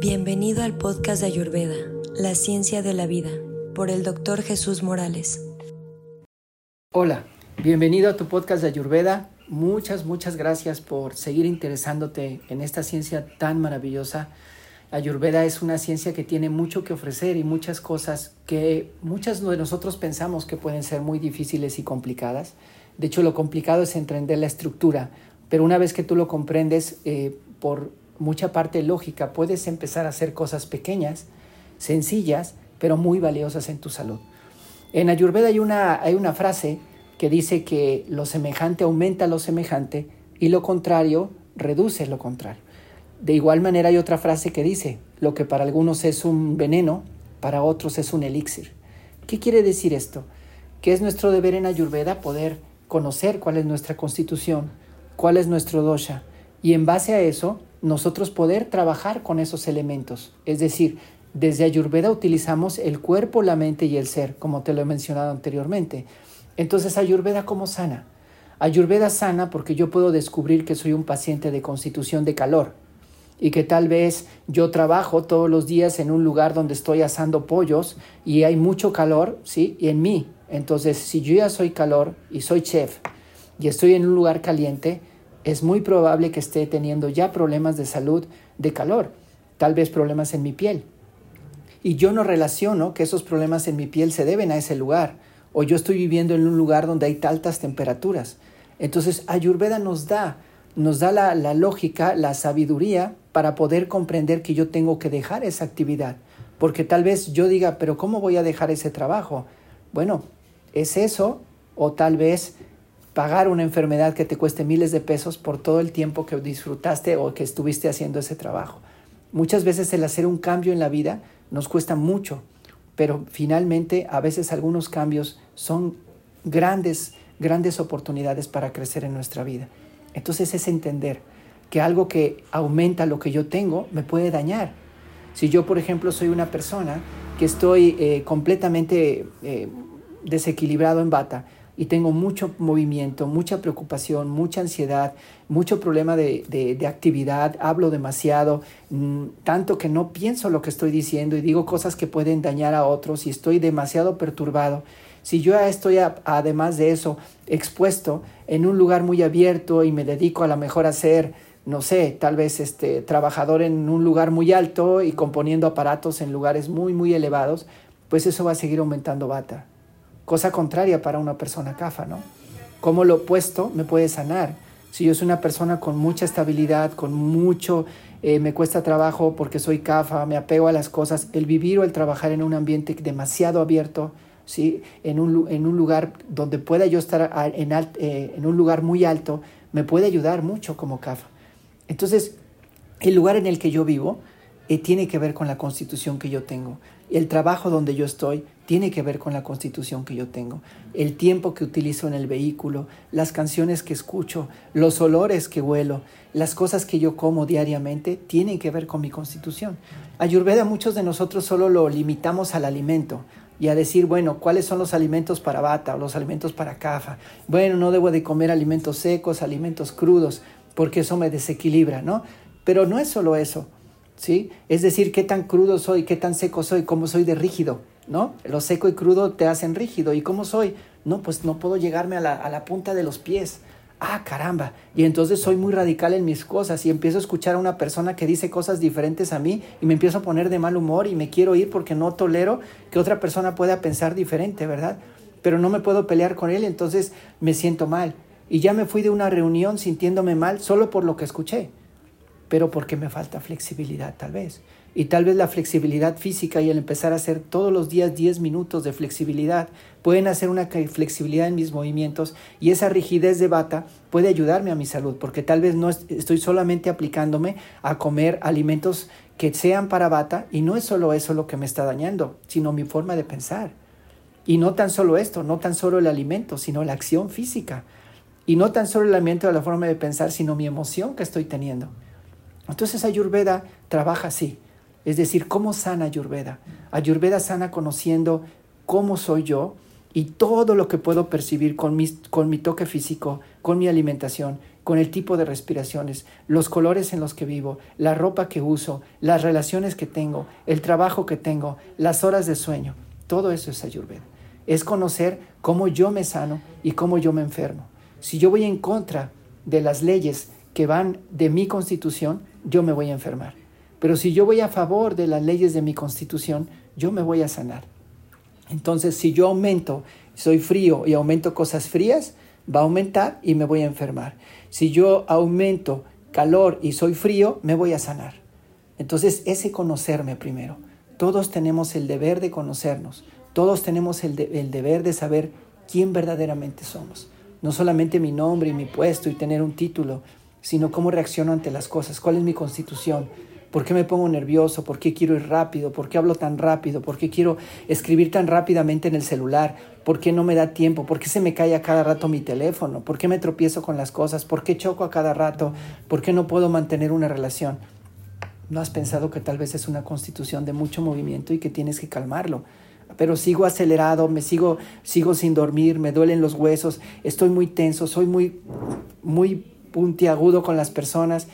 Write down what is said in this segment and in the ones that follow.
Bienvenido al podcast de Ayurveda, La Ciencia de la Vida, por el doctor Jesús Morales. Hola, bienvenido a tu podcast de Ayurveda. Muchas, muchas gracias por seguir interesándote en esta ciencia tan maravillosa. Ayurveda es una ciencia que tiene mucho que ofrecer y muchas cosas que muchas de nosotros pensamos que pueden ser muy difíciles y complicadas. De hecho, lo complicado es entender la estructura, pero una vez que tú lo comprendes eh, por mucha parte lógica, puedes empezar a hacer cosas pequeñas, sencillas, pero muy valiosas en tu salud. En Ayurveda hay una, hay una frase que dice que lo semejante aumenta lo semejante y lo contrario reduce lo contrario. De igual manera hay otra frase que dice, lo que para algunos es un veneno, para otros es un elixir. ¿Qué quiere decir esto? Que es nuestro deber en Ayurveda poder conocer cuál es nuestra constitución, cuál es nuestro dosha, y en base a eso nosotros poder trabajar con esos elementos. Es decir, desde Ayurveda utilizamos el cuerpo, la mente y el ser, como te lo he mencionado anteriormente. Entonces, Ayurveda cómo sana? Ayurveda sana porque yo puedo descubrir que soy un paciente de constitución de calor y que tal vez yo trabajo todos los días en un lugar donde estoy asando pollos y hay mucho calor, ¿sí? Y en mí. Entonces, si yo ya soy calor y soy chef y estoy en un lugar caliente, es muy probable que esté teniendo ya problemas de salud de calor, tal vez problemas en mi piel. Y yo no relaciono que esos problemas en mi piel se deben a ese lugar, o yo estoy viviendo en un lugar donde hay altas temperaturas. Entonces, Ayurveda nos da, nos da la, la lógica, la sabiduría para poder comprender que yo tengo que dejar esa actividad. Porque tal vez yo diga, pero ¿cómo voy a dejar ese trabajo? Bueno, es eso, o tal vez pagar una enfermedad que te cueste miles de pesos por todo el tiempo que disfrutaste o que estuviste haciendo ese trabajo. Muchas veces el hacer un cambio en la vida nos cuesta mucho, pero finalmente a veces algunos cambios son grandes, grandes oportunidades para crecer en nuestra vida. Entonces es entender que algo que aumenta lo que yo tengo me puede dañar. Si yo, por ejemplo, soy una persona que estoy eh, completamente eh, desequilibrado en bata, y tengo mucho movimiento, mucha preocupación, mucha ansiedad, mucho problema de, actividad, hablo demasiado, mm, tanto que no pienso lo que estoy diciendo y digo cosas que pueden dañar a otros y estoy demasiado perturbado. Si yo estoy, además de eso, expuesto en un lugar muy abierto y me dedico a lo mejor a ser, no sé, tal vez este, trabajador en un lugar muy alto y componiendo aparatos en lugares muy, muy elevados, pues eso va a seguir aumentando bata cosa contraria para una persona CAFA, ¿no? Cómo lo opuesto me puede sanar. Si yo soy una persona con mucha estabilidad, con mucho, eh, me cuesta trabajo porque soy CAFA, me apego a las cosas, el vivir o el trabajar en un ambiente demasiado abierto, ¿sí? en, un, lugar donde pueda yo estar en, eh, en un lugar muy alto, me puede ayudar mucho como CAFA. Entonces, el lugar en el que yo vivo eh, tiene que ver con la constitución que yo tengo. El trabajo donde yo estoy tiene que ver con la constitución que yo tengo. El tiempo que utilizo en el vehículo, las canciones que escucho, los olores que huelo, las cosas que yo como diariamente, tienen que ver con mi constitución. Ayurveda muchos de nosotros solo lo limitamos al alimento y a decir, bueno, ¿cuáles son los alimentos para bata o los alimentos para cafa? Bueno, no debo de comer alimentos secos, alimentos crudos, porque eso me desequilibra, ¿no? Pero no es solo eso. ¿sí? Es decir, qué tan crudo soy, qué tan seco soy, cómo soy de rígido, ¿no? Lo seco y crudo te hacen rígido. ¿Y cómo soy? No, pues no puedo llegarme a la, a la punta de los pies. Ah, caramba. Y entonces soy muy radical en mis cosas y empiezo a escuchar a una persona que dice cosas diferentes a mí y me empiezo a poner de mal humor y me quiero ir porque no tolero que otra persona pueda pensar diferente, ¿verdad? Pero no me puedo pelear con él, entonces me siento mal. Y ya me fui de una reunión sintiéndome mal solo por lo que escuché pero porque me falta flexibilidad tal vez. Y tal vez la flexibilidad física y el empezar a hacer todos los días 10 minutos de flexibilidad pueden hacer una flexibilidad en mis movimientos y esa rigidez de bata puede ayudarme a mi salud, porque tal vez no estoy solamente aplicándome a comer alimentos que sean para bata y no es solo eso lo que me está dañando, sino mi forma de pensar. Y no tan solo esto, no tan solo el alimento, sino la acción física. Y no tan solo el alimento de la forma de pensar, sino mi emoción que estoy teniendo. Entonces Ayurveda trabaja así. Es decir, ¿cómo sana Ayurveda? Ayurveda sana conociendo cómo soy yo, y todo lo que puedo percibir con mi, toque físico, con mi alimentación, con el tipo de respiraciones, los colores en los que vivo, la ropa que uso, las relaciones que tengo, el trabajo que tengo, las horas de sueño. Todo eso es ayurveda. Es conocer cómo yo me sano y cómo yo me enfermo. Si yo voy en contra de las leyes que van de mi constitución, yo me voy a enfermar. Pero si yo voy a favor de las leyes de mi constitución, yo me voy a sanar. Entonces, si yo aumento, soy frío y aumento cosas frías, va a aumentar y me voy a enfermar. Si yo aumento calor y soy frío, me voy a sanar. Entonces, ese conocerme primero. Todos tenemos el deber de conocernos. Todos tenemos el, el deber de saber quién verdaderamente somos. No solamente mi nombre y mi puesto y tener un título, sino cómo reacciono ante las cosas, cuál es mi constitución, ¿Por qué me pongo nervioso? ¿Por qué quiero ir rápido? ¿Por qué hablo tan rápido? ¿Por qué quiero escribir tan rápidamente en el celular? ¿Por qué no me da tiempo? ¿Por qué se me cae a cada rato mi teléfono? ¿Por qué me tropiezo con las cosas? ¿Por qué choco a cada rato? ¿Por qué no puedo mantener una relación? ¿No has pensado que tal vez es una constitución de mucho movimiento y que tienes que calmarlo? Pero sigo acelerado, me sigo, sigo sin dormir, me duelen los huesos, estoy muy tenso, soy muy, muy puntiagudo con las personas.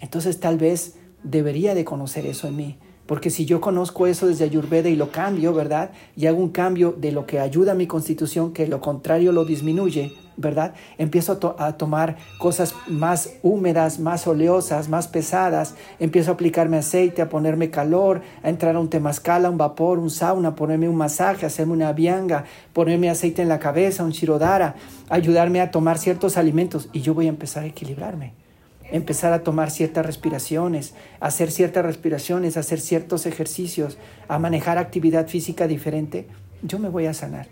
Entonces tal vez debería de conocer eso en mí. Porque si yo conozco eso desde Ayurveda y lo cambio, ¿verdad? Y hago un cambio de lo que ayuda a mi constitución, que lo contrario lo disminuye, ¿verdad? Empiezo a, tomar cosas más húmedas, más oleosas, más pesadas. Empiezo a aplicarme aceite, a ponerme calor, a entrar a un temazcal, a un vapor, un sauna, ponerme un masaje, hacerme una vianga, ponerme aceite en la cabeza, un shirodara, ayudarme a tomar ciertos alimentos y yo voy a empezar a equilibrarme empezar a tomar ciertas respiraciones, hacer ciertas respiraciones, hacer ciertos ejercicios, a manejar actividad física diferente, yo me voy a sanar.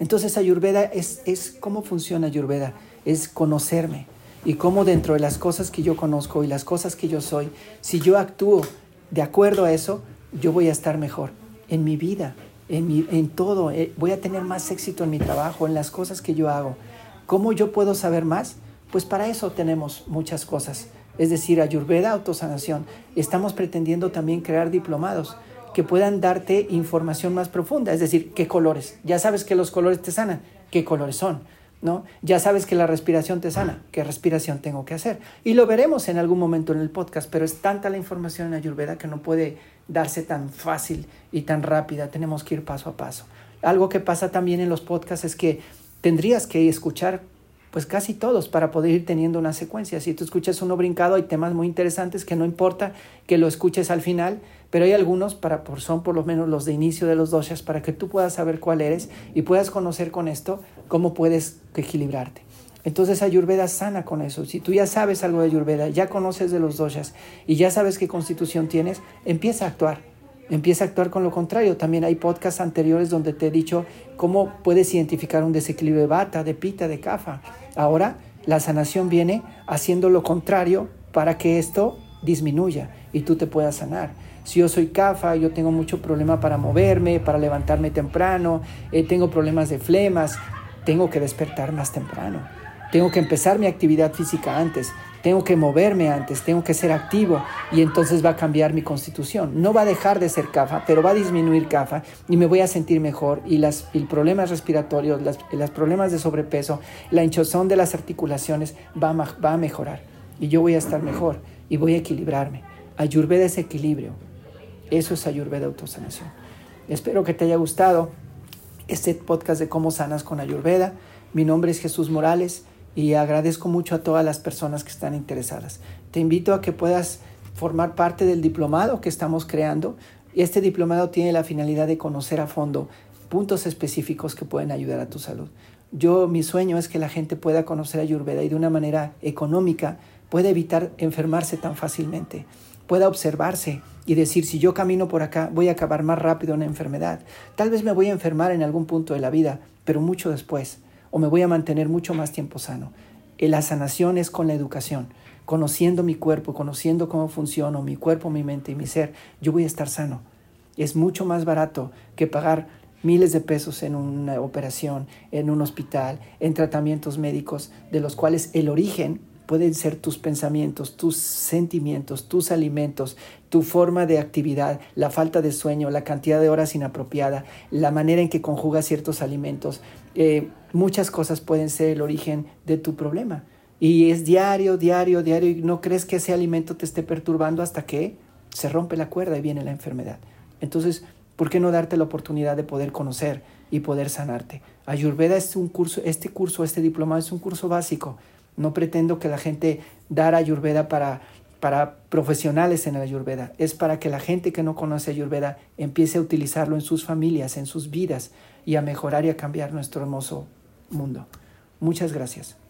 Entonces Ayurveda es, es cómo funciona Ayurveda, es conocerme y cómo dentro de las cosas que yo conozco y las cosas que yo soy, si yo actúo de acuerdo a eso, yo voy a estar mejor en mi vida, en, mi, en todo, eh, voy a tener más éxito en mi trabajo, en las cosas que yo hago. ¿Cómo yo puedo saber más? Pues para eso tenemos muchas cosas. Es decir, Ayurveda, autosanación. Estamos pretendiendo también crear diplomados que puedan darte información más profunda. Es decir, qué colores. Ya sabes que los colores te sanan. ¿Qué colores son? ¿No? Ya sabes que la respiración te sana. ¿Qué respiración tengo que hacer? Y lo veremos en algún momento en el podcast, pero es tanta la información en Ayurveda que no puede darse tan fácil y tan rápida. Tenemos que ir paso a paso. Algo que pasa también en los podcasts es que tendrías que escuchar pues casi todos para poder ir teniendo una secuencia. Si tú escuchas uno brincado, hay temas muy interesantes que no importa que lo escuches al final, pero hay algunos para por son por lo menos los de inicio de los doshas para que tú puedas saber cuál eres y puedas conocer con esto cómo puedes equilibrarte. Entonces Ayurveda sana con eso. Si tú ya sabes algo de Ayurveda, ya conoces de los doshas y ya sabes qué constitución tienes, empieza a actuar empieza a actuar con lo contrario. También hay podcasts anteriores donde te he dicho cómo puedes identificar un desequilibrio de bata, de pita, de cafa. Ahora la sanación viene haciendo lo contrario para que esto disminuya y tú te puedas sanar. Si yo soy CAFA, yo tengo mucho problema para moverme, para levantarme temprano, eh, tengo problemas de flemas, tengo que despertar más temprano. Tengo que empezar mi actividad física antes, tengo que moverme antes, tengo que ser activo y entonces va a cambiar mi constitución. No va a dejar de ser CAFA, pero va a disminuir CAFA y me voy a sentir mejor y las problemas respiratorios, los problemas de sobrepeso, la hinchazón de las articulaciones va a, va a mejorar y yo voy a estar mejor y voy a equilibrarme. Ayurveda es equilibrio. Eso es Ayurveda autosanación. Espero que te haya gustado este podcast de cómo sanas con Ayurveda. Mi nombre es Jesús Morales y agradezco mucho a todas las personas que están interesadas. Te invito a que puedas formar parte del diplomado que estamos creando. Este diplomado tiene la finalidad de conocer a fondo puntos específicos que pueden ayudar a tu salud. Yo, mi sueño es que la gente pueda conocer a Ayurveda y de una manera económica pueda evitar enfermarse tan fácilmente, pueda observarse y decir, si yo camino por acá, voy a acabar más rápido una enfermedad. Tal vez me voy a enfermar en algún punto de la vida, pero mucho después o me voy a mantener mucho más tiempo sano. Eh, la sanación es con la educación, conociendo mi cuerpo, conociendo cómo funciona mi cuerpo, mi mente y mi ser, yo voy a estar sano. Es mucho más barato que pagar miles de pesos en una operación, en un hospital, en tratamientos médicos, de los cuales el origen pueden ser tus pensamientos, tus sentimientos, tus alimentos, tu forma de actividad, la falta de sueño, la cantidad de horas inapropiada, la manera en que conjugas ciertos alimentos. Eh, muchas cosas pueden ser el origen de tu problema. Y es diario, diario, diario, y no crees que ese alimento te esté perturbando hasta que se rompe la cuerda y viene la enfermedad. Entonces, ¿por qué no darte la oportunidad de poder conocer y poder sanarte? Ayurveda es un curso, este curso, este diplomado es un curso básico. No pretendo que la gente dar Ayurveda para, para profesionales en la Ayurveda. Es para que la gente que no conoce Ayurveda empiece a utilizarlo en sus familias, en sus vidas y a mejorar y a cambiar nuestro hermoso mundo. Muchas gracias.